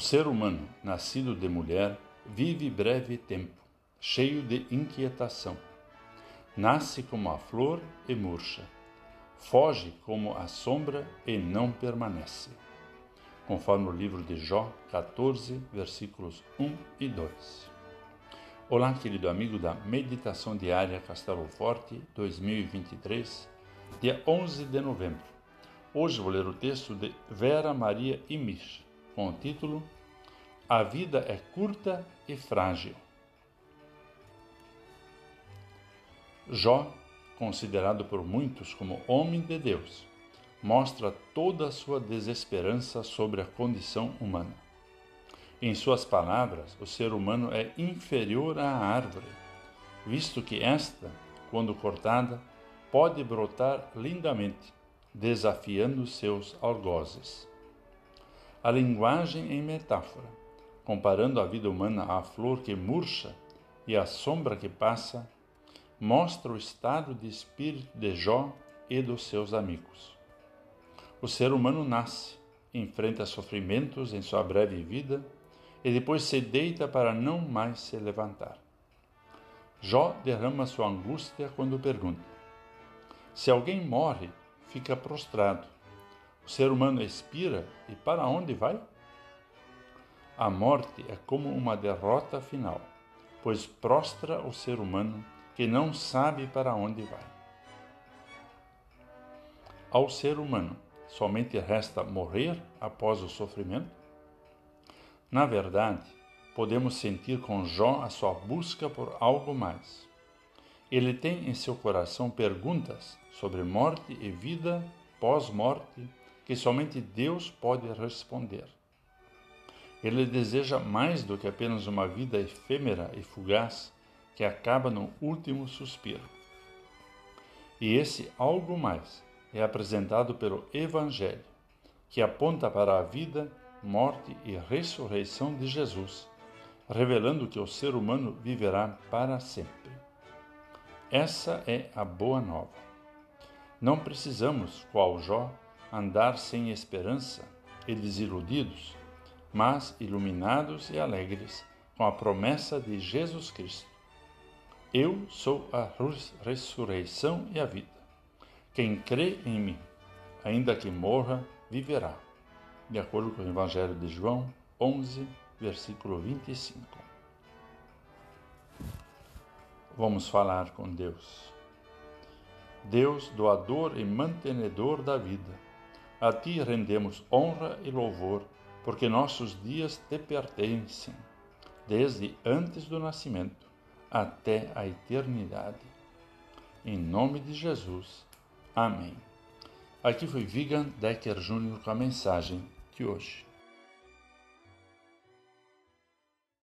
O ser humano, nascido de mulher, vive breve tempo, cheio de inquietação. Nasce como a flor e murcha. Foge como a sombra e não permanece. Conforme o livro de Jó 14, versículos 1 e 2. Olá, querido amigo da Meditação Diária Castelo Forte 2023, dia 11 de novembro. Hoje vou ler o texto de Vera Maria Imich com o título A Vida é Curta e Frágil. Jó, considerado por muitos como homem de Deus, mostra toda a sua desesperança sobre a condição humana. Em suas palavras, o ser humano é inferior à árvore, visto que esta, quando cortada, pode brotar lindamente, desafiando seus algozes a linguagem em metáfora, comparando a vida humana à flor que murcha e à sombra que passa, mostra o estado de espírito de Jó e dos seus amigos. O ser humano nasce, enfrenta sofrimentos em sua breve vida e depois se deita para não mais se levantar. Jó derrama sua angústia quando pergunta: Se alguém morre, fica prostrado o ser humano expira e para onde vai? A morte é como uma derrota final, pois prostra o ser humano que não sabe para onde vai. Ao ser humano, somente resta morrer após o sofrimento? Na verdade, podemos sentir com Jó a sua busca por algo mais. Ele tem em seu coração perguntas sobre morte e vida pós-morte que somente Deus pode responder. Ele deseja mais do que apenas uma vida efêmera e fugaz que acaba no último suspiro. E esse algo mais é apresentado pelo Evangelho, que aponta para a vida, morte e ressurreição de Jesus, revelando que o ser humano viverá para sempre. Essa é a boa nova. Não precisamos, qual Jó, andar sem esperança e desiludidos, mas iluminados e alegres com a promessa de Jesus Cristo. Eu sou a ressurreição e a vida. Quem crê em mim, ainda que morra, viverá. De acordo com o Evangelho de João 11, versículo 25. Vamos falar com Deus. Deus, doador e mantenedor da vida a ti rendemos honra e louvor, porque nossos dias te pertencem, desde antes do nascimento até a eternidade. Em nome de Jesus. Amém. Aqui foi Vigan Decker Jr. com a mensagem de hoje.